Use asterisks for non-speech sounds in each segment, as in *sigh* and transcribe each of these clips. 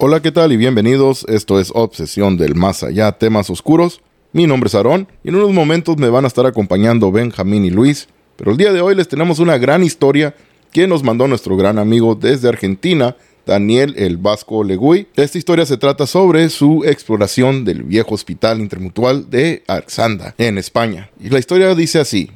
Hola, ¿qué tal? Y bienvenidos. Esto es Obsesión del Más Allá, temas oscuros. Mi nombre es Aarón y en unos momentos me van a estar acompañando Benjamín y Luis. Pero el día de hoy les tenemos una gran historia que nos mandó nuestro gran amigo desde Argentina, Daniel el Vasco Legui. Esta historia se trata sobre su exploración del viejo hospital intermutual de Arzanda, en España. Y la historia dice así.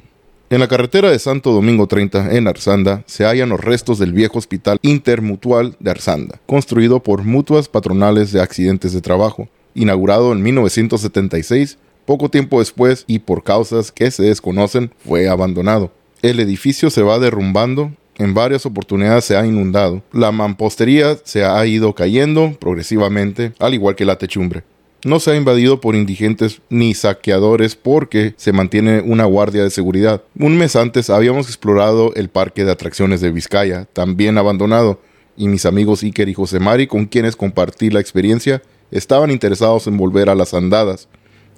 En la carretera de Santo Domingo 30, en Arzanda, se hallan los restos del viejo hospital intermutual de Arzanda, construido por mutuas patronales de accidentes de trabajo, inaugurado en 1976. Poco tiempo después, y por causas que se desconocen, fue abandonado. El edificio se va derrumbando en varias oportunidades se ha inundado. La mampostería se ha ido cayendo progresivamente, al igual que la techumbre no se ha invadido por indigentes ni saqueadores porque se mantiene una guardia de seguridad. Un mes antes habíamos explorado el parque de atracciones de Vizcaya, también abandonado, y mis amigos Iker y José Mari, con quienes compartí la experiencia, estaban interesados en volver a las andadas,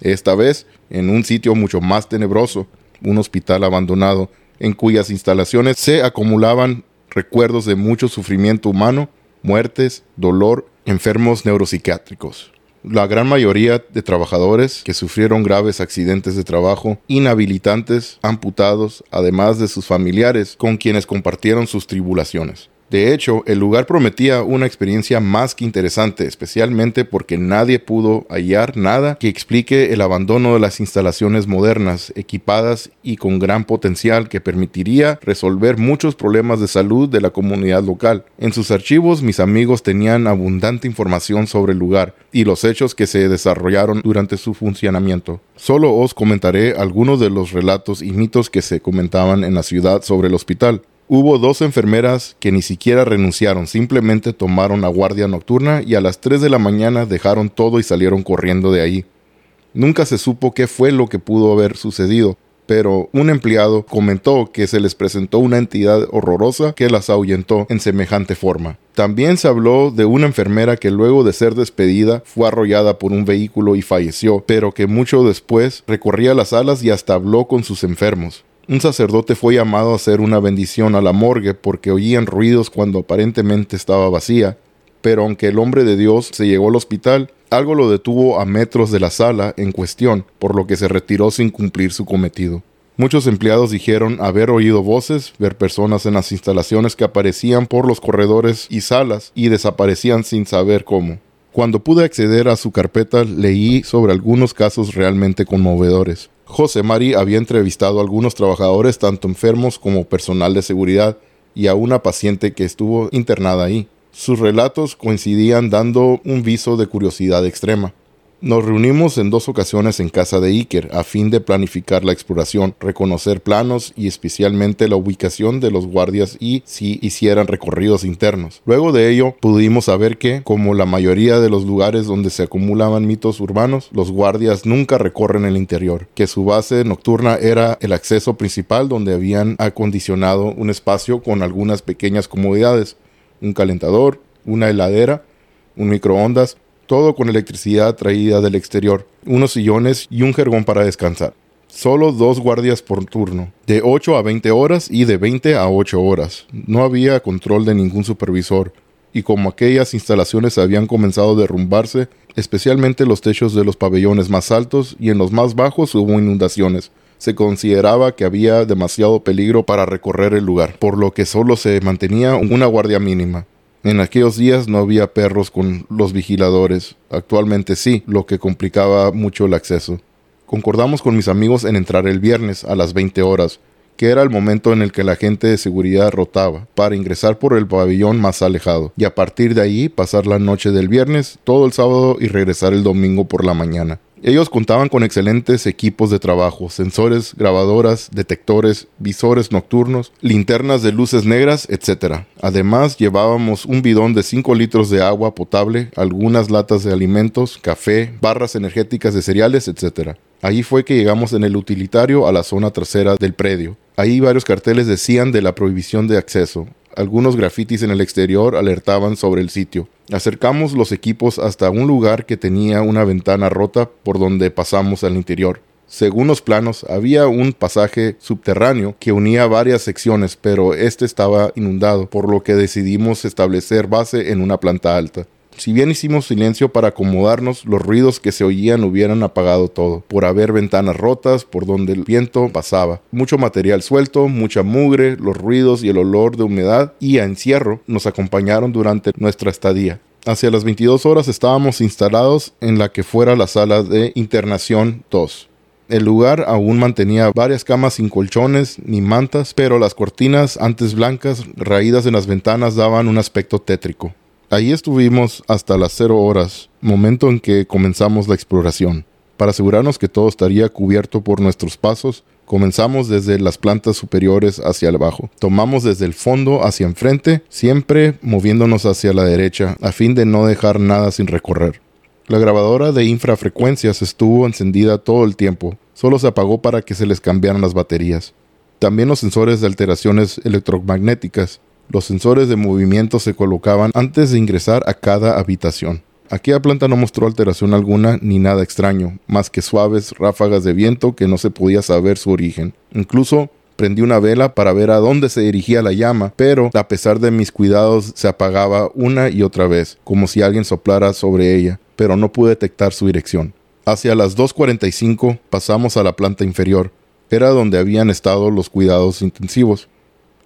esta vez en un sitio mucho más tenebroso, un hospital abandonado, en cuyas instalaciones se acumulaban recuerdos de mucho sufrimiento humano, muertes, dolor, enfermos neuropsiquiátricos la gran mayoría de trabajadores que sufrieron graves accidentes de trabajo, inhabilitantes, amputados, además de sus familiares con quienes compartieron sus tribulaciones. De hecho, el lugar prometía una experiencia más que interesante, especialmente porque nadie pudo hallar nada que explique el abandono de las instalaciones modernas, equipadas y con gran potencial que permitiría resolver muchos problemas de salud de la comunidad local. En sus archivos mis amigos tenían abundante información sobre el lugar y los hechos que se desarrollaron durante su funcionamiento. Solo os comentaré algunos de los relatos y mitos que se comentaban en la ciudad sobre el hospital. Hubo dos enfermeras que ni siquiera renunciaron, simplemente tomaron la guardia nocturna y a las 3 de la mañana dejaron todo y salieron corriendo de ahí. Nunca se supo qué fue lo que pudo haber sucedido, pero un empleado comentó que se les presentó una entidad horrorosa que las ahuyentó en semejante forma. También se habló de una enfermera que luego de ser despedida fue arrollada por un vehículo y falleció, pero que mucho después recorría las salas y hasta habló con sus enfermos. Un sacerdote fue llamado a hacer una bendición a la morgue porque oían ruidos cuando aparentemente estaba vacía, pero aunque el hombre de Dios se llegó al hospital, algo lo detuvo a metros de la sala en cuestión, por lo que se retiró sin cumplir su cometido. Muchos empleados dijeron haber oído voces, ver personas en las instalaciones que aparecían por los corredores y salas y desaparecían sin saber cómo. Cuando pude acceder a su carpeta leí sobre algunos casos realmente conmovedores. José Mari había entrevistado a algunos trabajadores, tanto enfermos como personal de seguridad, y a una paciente que estuvo internada ahí. Sus relatos coincidían dando un viso de curiosidad extrema. Nos reunimos en dos ocasiones en casa de Iker a fin de planificar la exploración, reconocer planos y especialmente la ubicación de los guardias y si hicieran recorridos internos. Luego de ello pudimos saber que, como la mayoría de los lugares donde se acumulaban mitos urbanos, los guardias nunca recorren el interior, que su base nocturna era el acceso principal donde habían acondicionado un espacio con algunas pequeñas comodidades, un calentador, una heladera, un microondas todo con electricidad traída del exterior, unos sillones y un jergón para descansar. Solo dos guardias por turno, de 8 a 20 horas y de 20 a 8 horas. No había control de ningún supervisor, y como aquellas instalaciones habían comenzado a derrumbarse, especialmente los techos de los pabellones más altos y en los más bajos hubo inundaciones, se consideraba que había demasiado peligro para recorrer el lugar, por lo que solo se mantenía una guardia mínima. En aquellos días no había perros con los vigiladores, actualmente sí, lo que complicaba mucho el acceso. Concordamos con mis amigos en entrar el viernes a las 20 horas, que era el momento en el que la gente de seguridad rotaba, para ingresar por el pabellón más alejado, y a partir de ahí pasar la noche del viernes, todo el sábado y regresar el domingo por la mañana. Ellos contaban con excelentes equipos de trabajo, sensores, grabadoras, detectores, visores nocturnos, linternas de luces negras, etc. Además, llevábamos un bidón de 5 litros de agua potable, algunas latas de alimentos, café, barras energéticas de cereales, etc. Ahí fue que llegamos en el utilitario a la zona trasera del predio. Ahí varios carteles decían de la prohibición de acceso. Algunos grafitis en el exterior alertaban sobre el sitio. Acercamos los equipos hasta un lugar que tenía una ventana rota por donde pasamos al interior. Según los planos, había un pasaje subterráneo que unía varias secciones, pero este estaba inundado, por lo que decidimos establecer base en una planta alta. Si bien hicimos silencio para acomodarnos, los ruidos que se oían hubieran apagado todo, por haber ventanas rotas por donde el viento pasaba, mucho material suelto, mucha mugre, los ruidos y el olor de humedad y a encierro nos acompañaron durante nuestra estadía. Hacia las 22 horas estábamos instalados en la que fuera la sala de internación 2. El lugar aún mantenía varias camas sin colchones ni mantas, pero las cortinas antes blancas raídas en las ventanas daban un aspecto tétrico. Ahí estuvimos hasta las cero horas, momento en que comenzamos la exploración. Para asegurarnos que todo estaría cubierto por nuestros pasos, comenzamos desde las plantas superiores hacia abajo. Tomamos desde el fondo hacia enfrente, siempre moviéndonos hacia la derecha, a fin de no dejar nada sin recorrer. La grabadora de infrafrecuencias estuvo encendida todo el tiempo, solo se apagó para que se les cambiaran las baterías. También los sensores de alteraciones electromagnéticas. Los sensores de movimiento se colocaban antes de ingresar a cada habitación. Aquella planta no mostró alteración alguna ni nada extraño, más que suaves ráfagas de viento que no se podía saber su origen. Incluso Prendí una vela para ver a dónde se dirigía la llama, pero a pesar de mis cuidados se apagaba una y otra vez, como si alguien soplara sobre ella, pero no pude detectar su dirección. Hacia las 2.45 pasamos a la planta inferior. Era donde habían estado los cuidados intensivos.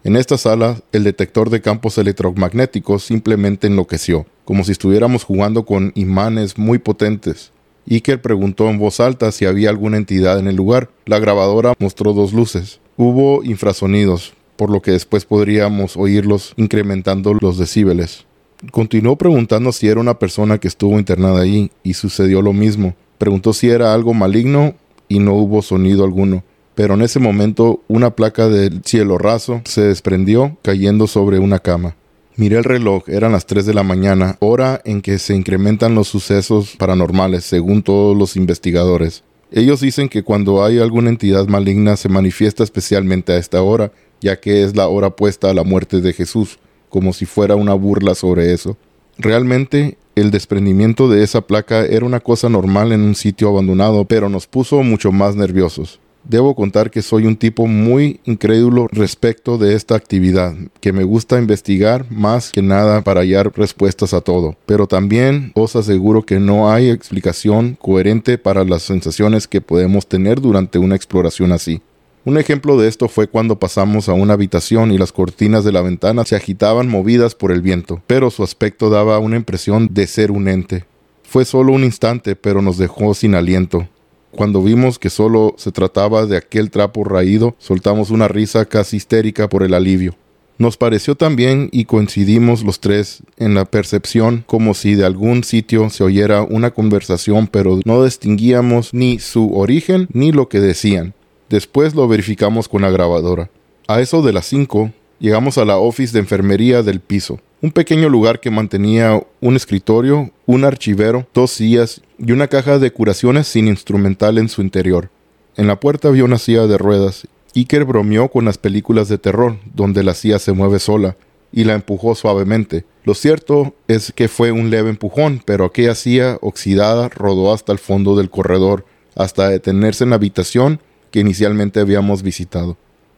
En esta sala, el detector de campos electromagnéticos simplemente enloqueció, como si estuviéramos jugando con imanes muy potentes. Iker preguntó en voz alta si había alguna entidad en el lugar. La grabadora mostró dos luces. Hubo infrasonidos, por lo que después podríamos oírlos incrementando los decíbeles. Continuó preguntando si era una persona que estuvo internada allí, y sucedió lo mismo. Preguntó si era algo maligno y no hubo sonido alguno. Pero en ese momento una placa del cielo raso se desprendió cayendo sobre una cama. Miré el reloj, eran las 3 de la mañana, hora en que se incrementan los sucesos paranormales, según todos los investigadores. Ellos dicen que cuando hay alguna entidad maligna se manifiesta especialmente a esta hora, ya que es la hora puesta a la muerte de Jesús, como si fuera una burla sobre eso. Realmente, el desprendimiento de esa placa era una cosa normal en un sitio abandonado, pero nos puso mucho más nerviosos. Debo contar que soy un tipo muy incrédulo respecto de esta actividad, que me gusta investigar más que nada para hallar respuestas a todo, pero también os aseguro que no hay explicación coherente para las sensaciones que podemos tener durante una exploración así. Un ejemplo de esto fue cuando pasamos a una habitación y las cortinas de la ventana se agitaban movidas por el viento, pero su aspecto daba una impresión de ser un ente. Fue solo un instante, pero nos dejó sin aliento. Cuando vimos que solo se trataba de aquel trapo raído, soltamos una risa casi histérica por el alivio. Nos pareció también y coincidimos los tres en la percepción como si de algún sitio se oyera una conversación pero no distinguíamos ni su origen ni lo que decían. Después lo verificamos con la grabadora. A eso de las cinco, llegamos a la office de enfermería del piso un pequeño lugar que mantenía un escritorio, un archivero, dos sillas y una caja de curaciones sin instrumental en su interior. En la puerta había una silla de ruedas. Iker bromeó con las películas de terror, donde la silla se mueve sola, y la empujó suavemente. Lo cierto es que fue un leve empujón, pero aquella silla oxidada rodó hasta el fondo del corredor, hasta detenerse en la habitación que inicialmente habíamos visitado.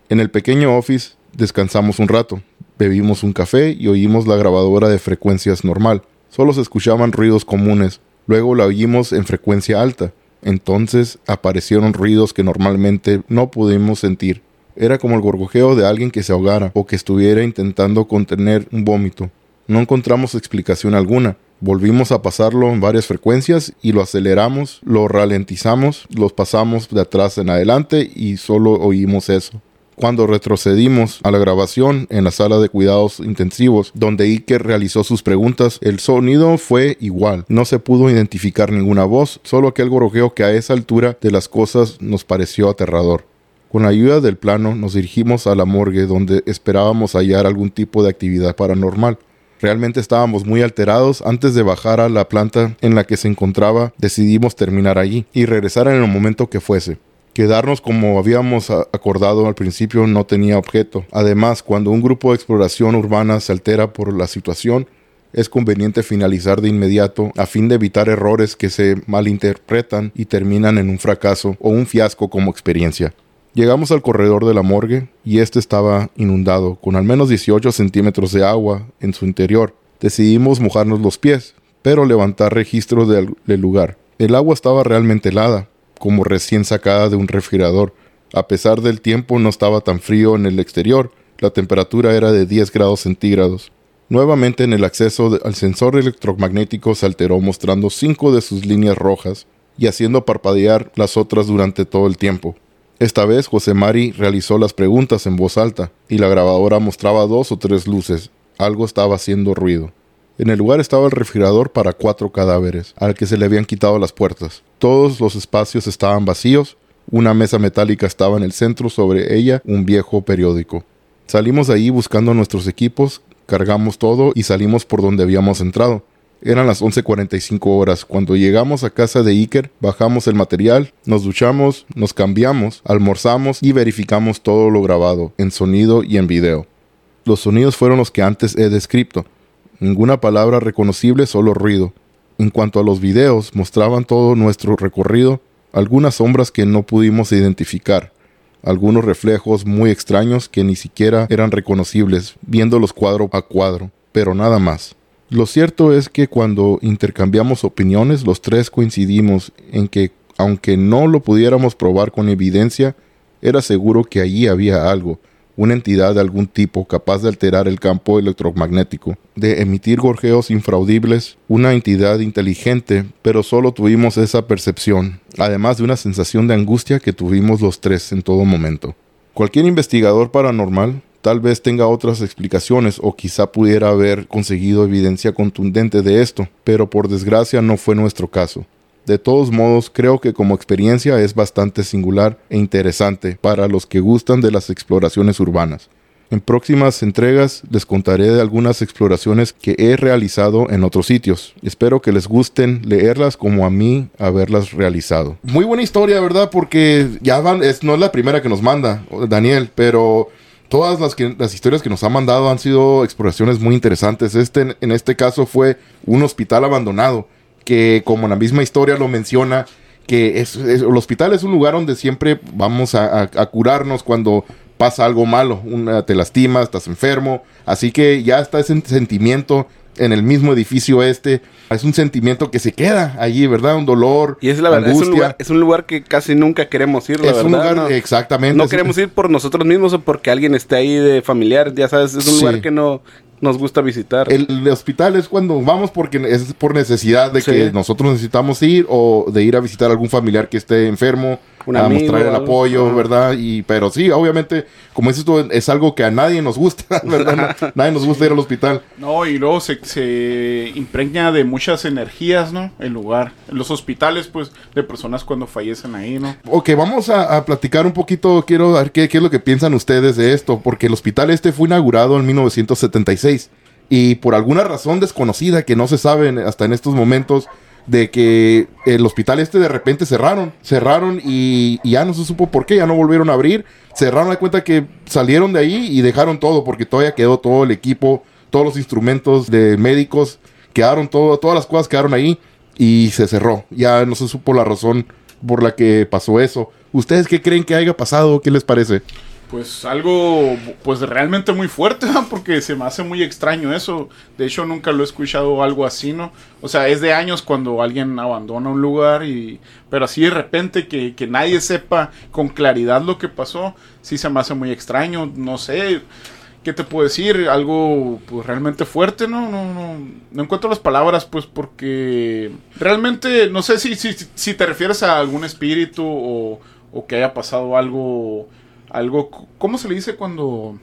En el pequeño office descansamos un rato, Bebimos un café y oímos la grabadora de frecuencias normal. Solo se escuchaban ruidos comunes. Luego la oímos en frecuencia alta. Entonces aparecieron ruidos que normalmente no pudimos sentir. Era como el gorgojeo de alguien que se ahogara o que estuviera intentando contener un vómito. No encontramos explicación alguna. Volvimos a pasarlo en varias frecuencias y lo aceleramos, lo ralentizamos, los pasamos de atrás en adelante y solo oímos eso. Cuando retrocedimos a la grabación en la sala de cuidados intensivos, donde Iker realizó sus preguntas, el sonido fue igual. No se pudo identificar ninguna voz, solo aquel gorojeo que a esa altura de las cosas nos pareció aterrador. Con la ayuda del plano nos dirigimos a la morgue donde esperábamos hallar algún tipo de actividad paranormal. Realmente estábamos muy alterados. Antes de bajar a la planta en la que se encontraba, decidimos terminar allí y regresar en el momento que fuese. Quedarnos como habíamos acordado al principio no tenía objeto. Además, cuando un grupo de exploración urbana se altera por la situación, es conveniente finalizar de inmediato a fin de evitar errores que se malinterpretan y terminan en un fracaso o un fiasco como experiencia. Llegamos al corredor de la morgue y este estaba inundado, con al menos 18 centímetros de agua en su interior. Decidimos mojarnos los pies, pero levantar registros del, lugar. El agua estaba realmente helada, como recién sacada de un refrigerador. A pesar del tiempo no estaba tan frío en el exterior, la temperatura era de 10 grados centígrados. Nuevamente en el acceso al sensor electromagnético se alteró mostrando cinco de sus líneas rojas y haciendo parpadear las otras durante todo el tiempo. Esta vez José Mari realizó las preguntas en voz alta y la grabadora mostraba dos o tres luces. Algo estaba haciendo ruido. En el lugar estaba el refrigerador para cuatro cadáveres, al que se le habían quitado las puertas. Todos los espacios estaban vacíos, una mesa metálica estaba en el centro, sobre ella un viejo periódico. Salimos de ahí buscando nuestros equipos, cargamos todo y salimos por donde habíamos entrado. Eran las 11.45 horas. Cuando llegamos a casa de Iker, bajamos el material, nos duchamos, nos cambiamos, almorzamos y verificamos todo lo grabado, en sonido y en video. Los sonidos fueron los que antes he descrito. Ninguna palabra reconocible, solo ruido. En cuanto a los videos, mostraban todo nuestro recorrido, algunas sombras que no pudimos identificar, algunos reflejos muy extraños que ni siquiera eran reconocibles, viéndolos cuadro a cuadro, pero nada más. Lo cierto es que cuando intercambiamos opiniones, los tres coincidimos en que, aunque no lo pudiéramos probar con evidencia, era seguro que allí había algo, una entidad de algún tipo capaz de alterar el campo electromagnético, de emitir gorjeos infraudibles, una entidad inteligente, pero solo tuvimos esa percepción, además de una sensación de angustia que tuvimos los tres en todo momento. Cualquier investigador paranormal Tal vez tenga otras explicaciones o quizá pudiera haber conseguido evidencia contundente de esto, pero por desgracia no fue nuestro caso. De todos modos, creo que como experiencia es bastante singular e interesante para los que gustan de las exploraciones urbanas. En próximas entregas les contaré de algunas exploraciones que he realizado en otros sitios. Espero que les gusten leerlas como a mí haberlas realizado. Muy buena historia, ¿verdad? Porque ya es, no es la primera que nos manda Daniel, pero todas las, que, las historias que nos ha mandado han sido exploraciones muy interesantes. Este, en este caso fue un hospital abandonado, que como la misma historia lo menciona, que es, el hospital es un lugar donde siempre vamos a, curarnos cuando pasa algo malo, una, te lastimas, estás enfermo, así que ya está ese sentimiento en el mismo edificio este. Es un sentimiento que se queda allí, ¿verdad? Un dolor. Y es la verdad, es un, lugar, que casi nunca queremos ir, la es Un lugar, exactamente. No queremos ir por nosotros mismos o porque alguien esté ahí de familiar, ya sabes, es un lugar que no nos gusta visitar. El, hospital es cuando vamos porque es por necesidad de que nosotros necesitamos ir o de ir a visitar a algún familiar que esté enfermo a mostrar el apoyo, ¿verdad? Y, pero sí, obviamente, como dices tú, es algo que a nadie nos gusta, *laughs* ¿verdad? nadie nos gusta ir al hospital. No, y luego se, se impregna de muchas energías, ¿no? El lugar. Los hospitales, pues, de personas cuando fallecen ahí, ¿no? Ok, vamos a, platicar un poquito, quiero ver qué, qué es lo que piensan ustedes de esto, porque el hospital este fue inaugurado en 1976 y por alguna razón desconocida que no se sabe hasta en estos momentos, de que el hospital este de repente cerraron, cerraron y, ya no se supo por qué, ya no volvieron a abrir, cerraron la cuenta que salieron de ahí y dejaron todo porque todavía quedó todo el equipo, todos los instrumentos de médicos, quedaron todo, todas las cosas quedaron ahí y se cerró, ya no se supo la razón por la que pasó eso. ¿Ustedes qué creen que haya pasado? ¿Qué les parece? Pues algo, pues realmente muy fuerte, ¿no? porque se me hace muy extraño eso. De hecho, nunca lo he escuchado algo así, ¿no? O sea, es de años cuando alguien abandona un lugar y... Pero así de repente que, que nadie sepa con claridad lo que pasó, sí se me hace muy extraño. No sé, ¿qué te puedo decir? Algo pues realmente fuerte, ¿no? No, no, no encuentro las palabras, pues porque realmente, no sé si, si, si te refieres a algún espíritu o, o que haya pasado algo algo, ¿cómo se le dice cuando...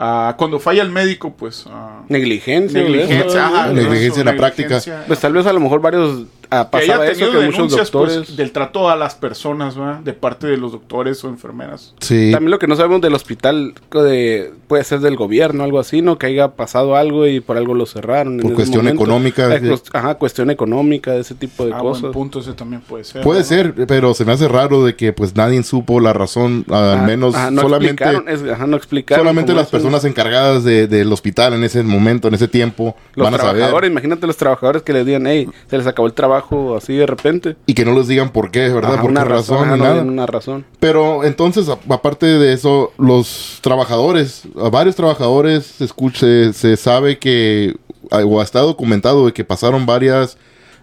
Uh, cuando falla el médico, pues... Uh, negligencia. Negligencia, negligencia en la práctica. Pues tal vez a lo mejor varios ha pasado eso que pues, doctores del trato a las personas ¿verdad? de parte de los doctores o enfermeras. Sí. También lo que no sabemos del hospital de, puede ser del gobierno algo así no que haya pasado algo y por algo lo cerraron por cuestión económica eh, ajá cuestión económica ese tipo de ah, cosas. buen punto ese también puede ser puede ser pero se me hace raro de que pues nadie supo la razón al menos solamente ajá, no explicaron solamente las personas encargadas del hospital en ese momento en ese tiempo los van a saber. imagínate los trabajadores que les digan hey se les acabó el trabajo así de repente. Y que no les digan por qué, ¿verdad? por qué razón, nada. una razón. Pero entonces, aparte de eso, los trabajadores, a varios trabajadores se, escucha, se, sabe que o está documentado de que pasaron varias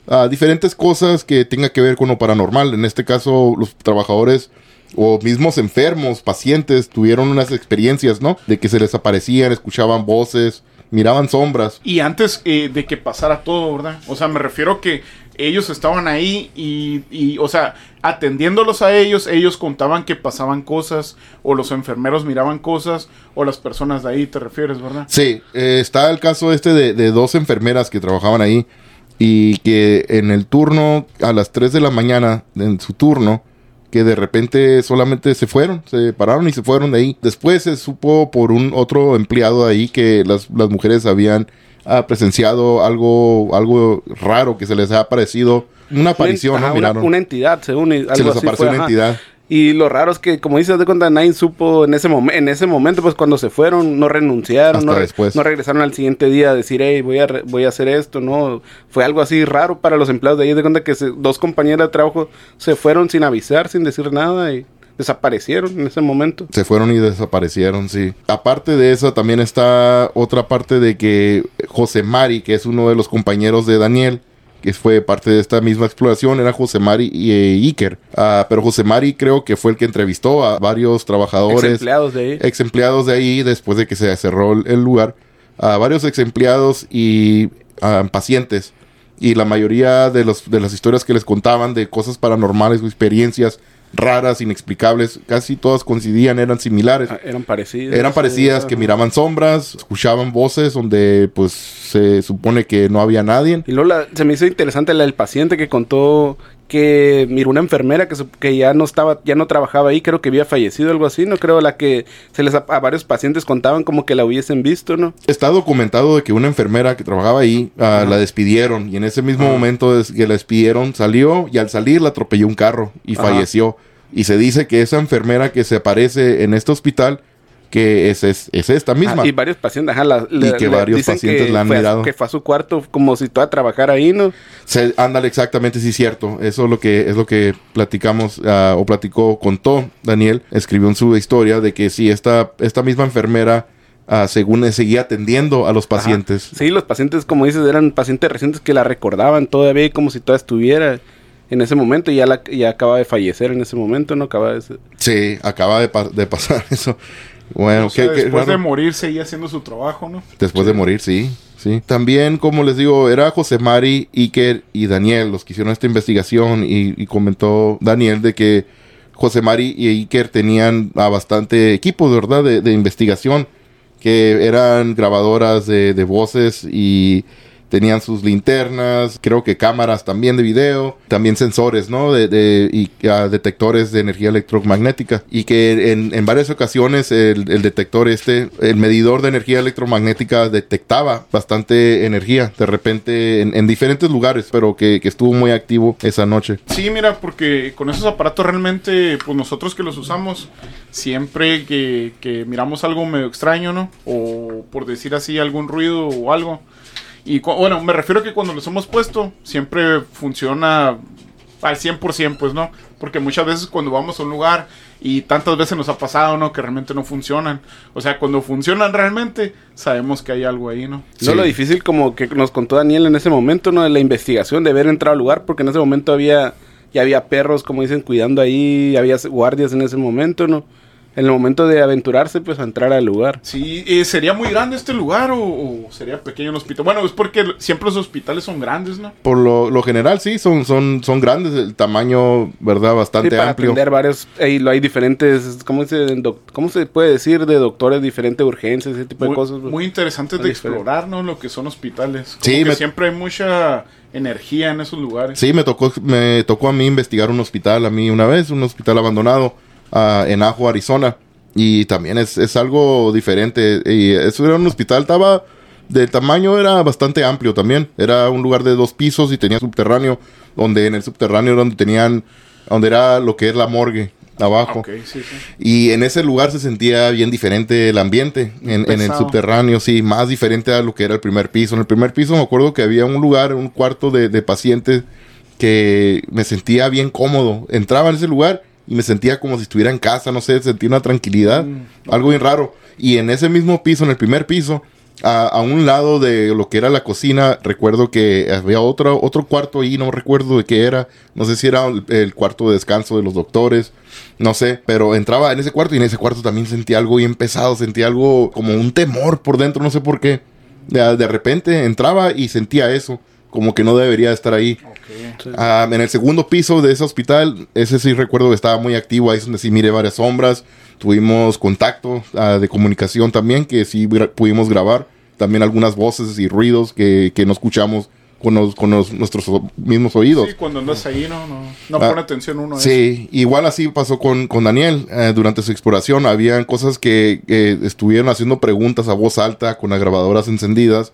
ah, diferentes cosas que tenga que ver con lo paranormal. En este caso, los trabajadores o mismos enfermos, pacientes, tuvieron unas experiencias, ¿no? De que se les aparecían, escuchaban voces, miraban sombras. Y antes eh, de que pasara todo, ¿verdad? O sea, me refiero que ellos estaban ahí y, y, o sea, atendiéndolos a ellos, ellos contaban que pasaban cosas, o los enfermeros miraban cosas, o las personas de ahí, te refieres, ¿verdad? Sí, eh, está el caso este de, de dos enfermeras que trabajaban ahí y que en el turno, a las 3 de la mañana, en su turno, que de repente solamente se fueron, se pararon y se fueron de ahí. Después se supo por un otro empleado ahí que las, las mujeres habían ah, presenciado algo, algo raro que se les ha aparecido. Una aparición, Ajá, ¿no? una, una entidad, según algo se les así apareció fue, una ajá. entidad. Y lo raro es que, como dices de cuenta, nadie supo en ese, en ese momento, pues cuando se fueron, no renunciaron, no, re- no regresaron al siguiente día a decir, hey, voy a, re- voy a hacer esto, ¿no? Fue algo así raro para los empleados de ahí, de cuenta que se- dos compañeras de trabajo se fueron sin avisar, sin decir nada y desaparecieron en ese momento. Se fueron y desaparecieron, sí. Aparte de eso, también está otra parte de que José Mari, que es uno de los compañeros de Daniel, que fue parte de esta misma exploración, era José Mari y eh, Iker. Ah, pero José Mari creo que fue el que entrevistó a varios trabajadores, Ex empleados de ahí. ex empleados de ahí, después de que se cerró el- lugar, a varios ex empleados y ah, pacientes. Y la mayoría de, los, de las historias que les contaban de cosas paranormales o experiencias raras, inexplicables, casi todas coincidían, eran similares. Ah, Eran parecidas. Eran parecidas, que miraban sombras, escuchaban voces donde pues se supone que no había nadie. Y luego la- se me hizo interesante la del paciente que contó que miró una enfermera que, que ya no estaba, ya no trabajaba ahí, creo que había fallecido, algo así, no creo la que se les a, a varios pacientes contaban como que la hubiesen visto, ¿no? Está documentado de que una enfermera que trabajaba ahí ah, la despidieron y en ese mismo momento que la despidieron salió y al salir la atropelló un carro y falleció. Y se dice que esa enfermera que se aparece en este hospital que es, es, es esta misma. Ah, y varios pacientes, ajá, la- le- que le varios pacientes que la han fue mirado. que fue a su cuarto como si toda trabajara ahí, ¿no? Se, ándale, exactamente, sí, cierto. Eso es lo que, es lo que platicamos, ah, o platicó, contó Daniel, escribió en su historia de que sí, esta, esta misma enfermera, ah, según seguía atendiendo a los Ajá. pacientes. Sí, los pacientes, como dices, eran pacientes recientes que la recordaban todavía como si toda estuviera en ese momento y ya, la, ya acaba de fallecer en ese momento, ¿no? Acaba de... ser- Sí, acaba de, pa- de pasar *laughs* eso. Bueno, O sea, qué después de morir seguía haciendo su trabajo, ¿no? Después de morir, sí, sí. También, como les digo, era José Mari, Iker y Daniel los que hicieron esta investigación y, y comentó Daniel de que José Mari y Iker tenían a bastante equipo, de verdad, de, de investigación, que eran grabadoras de, de voces y tenían sus linternas, creo que cámaras también de video, también sensores, ¿no? De, de- y ah, detectores de energía electromagnética. Y que en, en varias ocasiones el, el detector este, el medidor de energía electromagnética detectaba bastante energía de repente en, en diferentes lugares, pero que, que estuvo muy activo esa noche. Sí, mira, porque con esos aparatos realmente, pues nosotros que los usamos, siempre que, que miramos algo medio extraño, ¿no? O por decir así, algún ruido o algo. Y bueno, me refiero a que cuando los hemos puesto, siempre funciona al 100%, pues, ¿no? Porque muchas veces cuando vamos a un lugar y tantas veces nos ha pasado, ¿no? Que realmente no funcionan. O sea, cuando funcionan realmente, sabemos que hay algo ahí, ¿no? No lo difícil como que nos contó Daniel en ese momento, ¿no? De la investigación, de haber entrado al lugar, porque en ese momento había, ya había perros, como dicen, cuidando ahí, había guardias en ese momento, ¿no? En el momento de aventurarse, pues a entrar al lugar. Sí, eh, ¿sería muy grande este lugar o, o sería pequeño el hospital? Bueno, es porque siempre los hospitales son grandes, ¿no? Por lo, lo general, sí, son, son, son grandes, el tamaño, ¿verdad? Sí, Bastante para amplio. atender varios, ahí lo hay diferentes, ¿cómo se, doc- ¿cómo se puede decir? De doctores, diferentes urgencias, ese tipo de Muy, cosas. pues. muy interesante de explorar, ¿no? Lo que son hospitales. Como Sí, que me- siempre hay mucha energía en esos lugares. Sí, me tocó, me tocó a mí investigar un hospital, a mí una vez, un hospital abandonado en Ajo, Arizona. Y también es, es algo diferente. Y eso era un hospital, estaba de tamaño, era bastante amplio también. Era un lugar de dos pisos y tenía subterráneo, donde en el subterráneo era donde tenían, donde era lo que es la morgue abajo. Ok, sí, sí. Y en ese lugar se sentía bien diferente el ambiente. En, en el subterráneo, sí, más diferente a lo que era el primer piso. En el primer piso me acuerdo que había un lugar, un cuarto de, de pacientes que me sentía bien cómodo. Entraba en ese lugar y me sentía como si estuviera en casa, no sé, sentía una tranquilidad, algo bien raro. Y en ese mismo piso, en el primer piso, A, a un lado de lo que era la cocina, recuerdo que había otro, otro cuarto ahí, no recuerdo de qué era. No sé si era el, el cuarto de descanso de los doctores, no sé. Pero entraba en ese cuarto y en ese cuarto también sentía algo bien pesado, sentía algo como un temor por dentro, no sé por qué. De, de repente entraba y sentía eso, como que no debería estar ahí. Ah, en el segundo piso de ese hospital, ese sí recuerdo que estaba muy activo, ahí es donde sí miré varias sombras, tuvimos contacto ah, de comunicación también, que sí gra- pudimos grabar, también algunas voces y ruidos que, que no escuchamos con, los- con los- nuestros mismos oídos. Sí, cuando andas ahí no, no, no Ah, pone atención uno a eso. Sí, igual así pasó con, con Daniel. Eh, durante su exploración habían cosas que, que estuvieron haciendo preguntas a voz alta con las grabadoras encendidas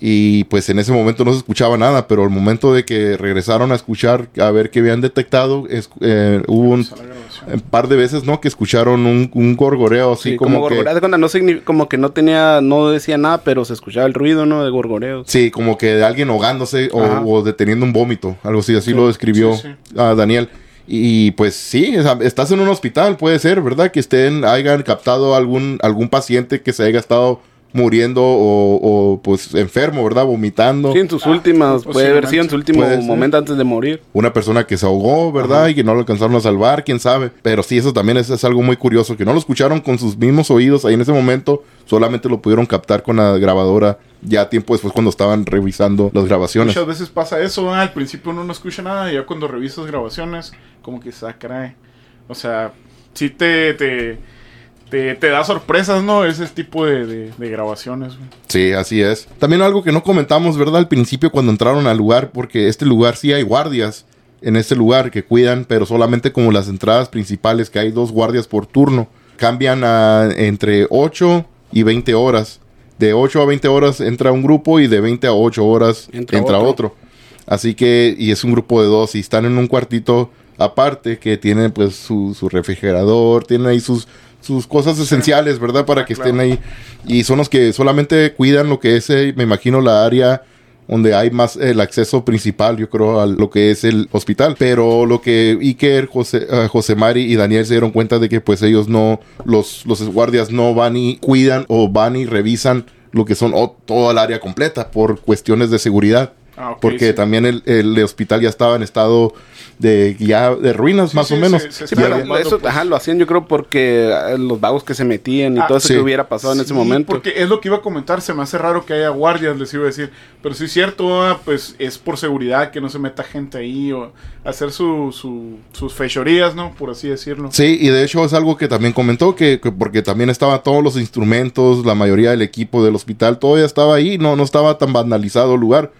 y pues en ese momento no se escuchaba nada, pero al momento de que regresaron a escuchar, a ver qué habían detectado, es- eh, hubo un, par de veces, ¿no? Que escucharon un, un gorgoreo así Sí, como, como, que... gorgoreo. De cuenta, no como que no tenía, no decía nada, pero se escuchaba el ruido, ¿no? De gorgoreos. Sí, como que de alguien ahogándose o, o deteniendo un vómito, algo así, así lo describió sí, sí. a Daniel. Y pues sí, estás en un hospital, puede ser, ¿verdad? Que estén, hayan captado algún, algún paciente que se haya estado muriendo o, o, pues enfermo, ¿verdad? Vomitando. Sí, en sus últimas, puede haber sido en su último Puede ser. momento antes de morir. Una persona que se ahogó, ¿verdad? Y que no lo alcanzaron a salvar, quién sabe. Pero sí, eso también es, es algo muy curioso, que no lo escucharon con sus mismos oídos ahí en ese momento, solamente lo pudieron captar con la grabadora ya tiempo después cuando estaban revisando las grabaciones. Muchas veces pasa eso, al principio uno no escucha nada y ya cuando revisas grabaciones, como que se caray. O sea, sí te, te, te, te da sorpresas, ¿no? Ese tipo de, de, de grabaciones. güey. Sí, así es. También algo que no comentamos, ¿verdad? Al principio cuando entraron al lugar, porque este lugar sí hay guardias en este lugar que cuidan, pero solamente como las entradas principales, que hay dos guardias por turno. Cambian a entre 8 y 20 horas. De 8 a 20 horas entra un grupo y de 20 a 8 horas entra, Entra otro. otro. Así que, y es un grupo de dos y están en un cuartito aparte que tienen pues su, su refrigerador, tienen ahí sus, sus cosas esenciales, ¿verdad? Para Ah, que claro. estén ahí. Y son los que solamente cuidan lo que es, eh, me imagino, la área donde hay más el acceso principal, yo creo, a lo que es el hospital. Pero lo que Iker, José, eh, José Mari y Daniel se dieron cuenta de que pues ellos no, los, los guardias no van y cuidan o van y revisan lo que son o, toda el área completa por cuestiones de seguridad. Ah, ok, porque sí. también el, el hospital ya estaba en estado de ya de ruinas Sí, más sí, o menos. se- se eso pues- ajá, lo hacían yo creo porque eh, los vagos que se metían y Ah, todo eso sí. que hubiera pasado en ese Sí, momento. Porque es lo que iba a comentar, se me hace raro que haya guardias, les iba a decir. Pero sí es cierto, ah, pues es por seguridad que no se meta gente ahí o hacer su, su- sus fechorías, ¿no? Por así decirlo. Sí, y de hecho es algo que también comentó, que, que porque también estaban todos los instrumentos, la mayoría del equipo del hospital, todo ya estaba ahí, no, no estaba tan vandalizado el lugar,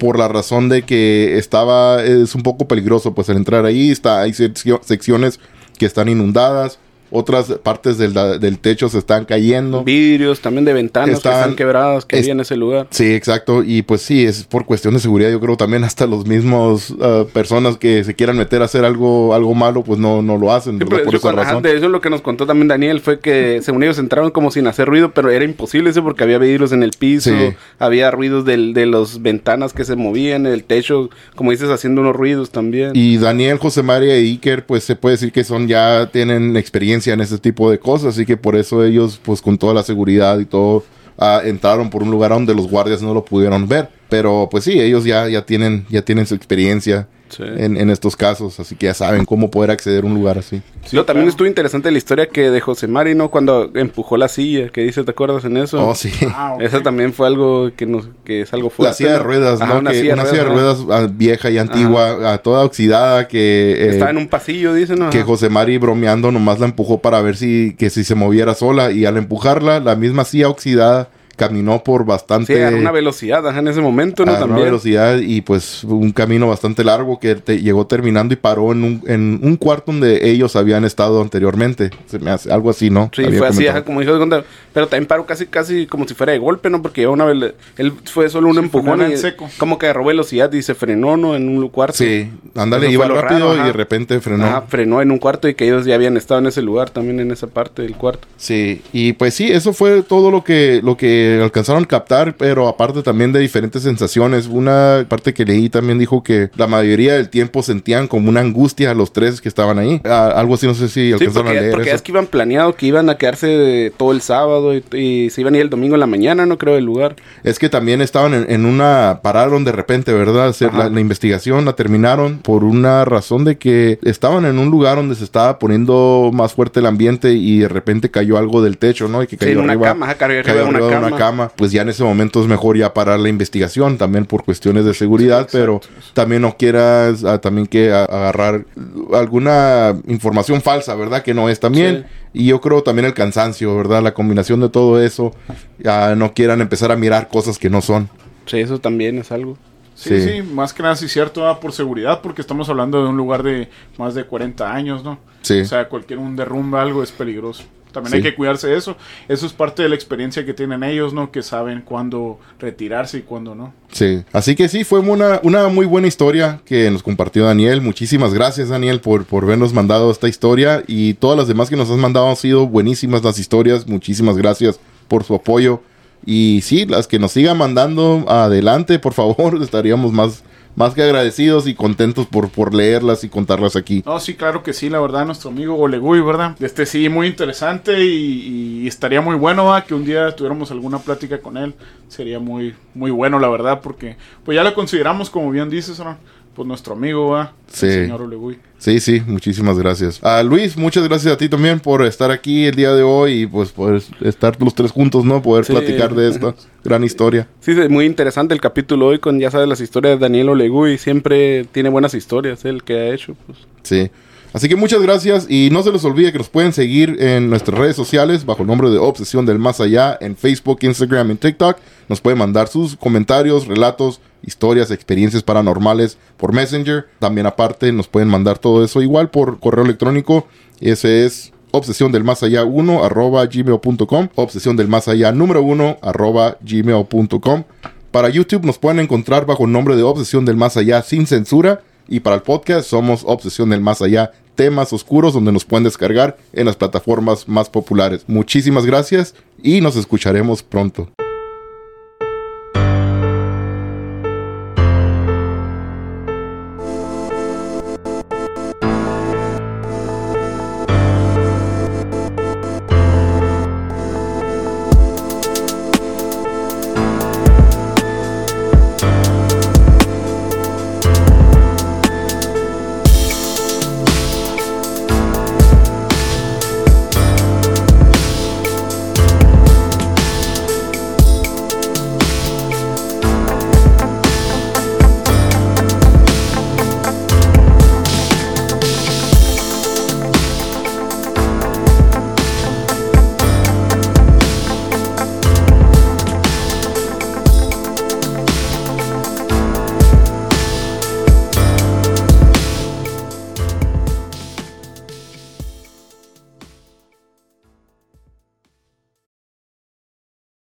por la razón de que estaba, es un poco peligroso pues el entrar ahí, está, hay seccio- secciones que están inundadas, otras partes del, del techo se están cayendo. Vidrios también de ventanas que Están- están quebradas que es- había en ese lugar. Sí, exacto. Y pues sí, es por cuestión de seguridad. Yo creo también hasta los mismos ah, personas que se quieran meter a hacer algo, algo malo, pues no, no lo hacen. Sí, por eso esa razón. de eso lo que nos contó también Daniel fue que según ellos entraron como sin hacer ruido, pero era imposible eso porque había vidrios en el piso, Sí. había ruidos del, de las ventanas que se movían, el techo, como dices, haciendo unos ruidos también. Y Daniel, José María y Iker, pues se puede decir que son ya tienen experiencia en ese tipo de cosas, así que por eso ellos, pues con toda la seguridad y todo, ah, entraron por un lugar donde los guardias no lo pudieron ver. Pero pues sí, ellos ya, ya tienen, ya tienen su experiencia Sí. en, en estos casos, así que ya saben cómo poder acceder a un lugar así. Sí, Luego también claro. estuvo interesante la historia que de José Mari, ¿no? Cuando empujó la silla, que dice, ¿te acuerdas en eso? Oh, sí. Ah. *laughs* Eso también fue algo que nos, que es algo fuerte. La silla de ¿no? ruedas, Ajá, ¿no? una Que silla de una silla de ruedas, ruedas ah, vieja y antigua, ah, toda oxidada, que... ajá. eh, Estaba en un pasillo, dicen, ¿no? que Ajá. José Mari bromeando nomás la empujó para ver si que si se moviera sola y al empujarla la misma silla oxidada caminó por Sí, bastante a una velocidad, ajá, en ese momento, ¿no? a una También. velocidad y pues un camino bastante largo que te- llegó terminando y paró en un, en un cuarto donde ellos habían estado anteriormente. Se me hace algo así, ¿no? Sí, Había fue así, ajá, como dijo de pero también paró casi, casi como si fuera de golpe, ¿no? Porque una vez, él fue solo un Sí, empujón y en seco. como que agarró velocidad y se frenó, ¿no? En un cuarto. Sí, ándale, iba rápido raro, y de repente frenó. Ajá, frenó en un cuarto y que ellos ya habían estado en ese lugar, también en esa parte del cuarto. Sí, y pues sí, eso fue todo lo que, lo que que alcanzaron a captar, pero aparte también de diferentes sensaciones. Una parte que leí también dijo que la mayoría del tiempo sentían como una angustia a los tres que estaban ahí. algo así, no sé si alcanzaron a leer. Porque es que iban planeado que iban a quedarse todo el sábado y, se iban a ir el domingo en la mañana, no creo, del lugar. Es que también estaban en, una. pararon de repente, ¿verdad? la investigación la terminaron por una razón de que estaban en un lugar donde se estaba poniendo más fuerte el ambiente y de repente cayó algo del techo, ¿no? Y que cayó una cama, cayó, arriba una, cama. Pues ya en ese momento es mejor ya parar la investigación, también por cuestiones de seguridad, pero también no quieras ah, también que agarrar alguna información falsa, ¿verdad? Que no es también. Y yo creo también el cansancio, ¿verdad? La combinación de todo eso, ya no quieran empezar a mirar cosas que no son. Sí, eso también es algo. Sí, sí, más que nada sí cierto, ah, por seguridad, porque estamos hablando de un lugar de más de 40 años, ¿no? Sí. O sea, cualquier un derrumbe, algo es peligroso. También hay que cuidarse de eso. Eso es parte de la experiencia que tienen ellos, ¿no? Que saben cuándo retirarse y cuándo no. Sí, así que sí, fue una, una muy buena historia que nos compartió Daniel. Muchísimas gracias, Daniel, por, por habernos mandado esta historia. Y todas las demás que nos has mandado han sido buenísimas las historias. Muchísimas gracias por su apoyo. Y sí, las que nos sigan mandando adelante, por favor, *laughs* estaríamos más, más que agradecidos y contentos por, por leerlas y contarlas aquí. No, sí, claro que sí, la verdad, nuestro amigo Olegui, ¿verdad? Este sí, muy interesante y, estaría muy bueno que un día tuviéramos alguna plática con él. Sería muy, muy bueno, la verdad, porque pues ya lo consideramos, como bien dices, ¿no? Pues nuestro amigo, ¿va? Sí. El señor Sí, sí, muchísimas gracias. A Luis, muchas gracias a ti también por estar aquí el día de hoy y pues poder estar los tres juntos, ¿no? Poder platicar de esta *laughs* gran historia. Sí, es muy interesante el capítulo hoy con, ya sabes, las historias de Daniel Olegui. Siempre tiene buenas historias, el que ha hecho. Pues. Sí. Así que muchas gracias y no se les olvide que nos pueden seguir en nuestras redes sociales bajo el nombre de Obsesión del Más Allá en Facebook, Instagram y TikTok. Nos pueden mandar sus comentarios, relatos, historias, experiencias paranormales por Messenger. También aparte nos pueden mandar todo eso igual por correo electrónico. Ese es obsesión del más allá 1 arroba gmail.com. Obsesión del más allá número 1 arroba gmail.com. Para YouTube nos pueden encontrar bajo el nombre de Obsesión del Más Allá sin censura. Y para el podcast somos Obsesión del Más Allá, temas oscuros donde nos pueden descargar en las plataformas más populares. Muchísimas gracias y nos escucharemos pronto.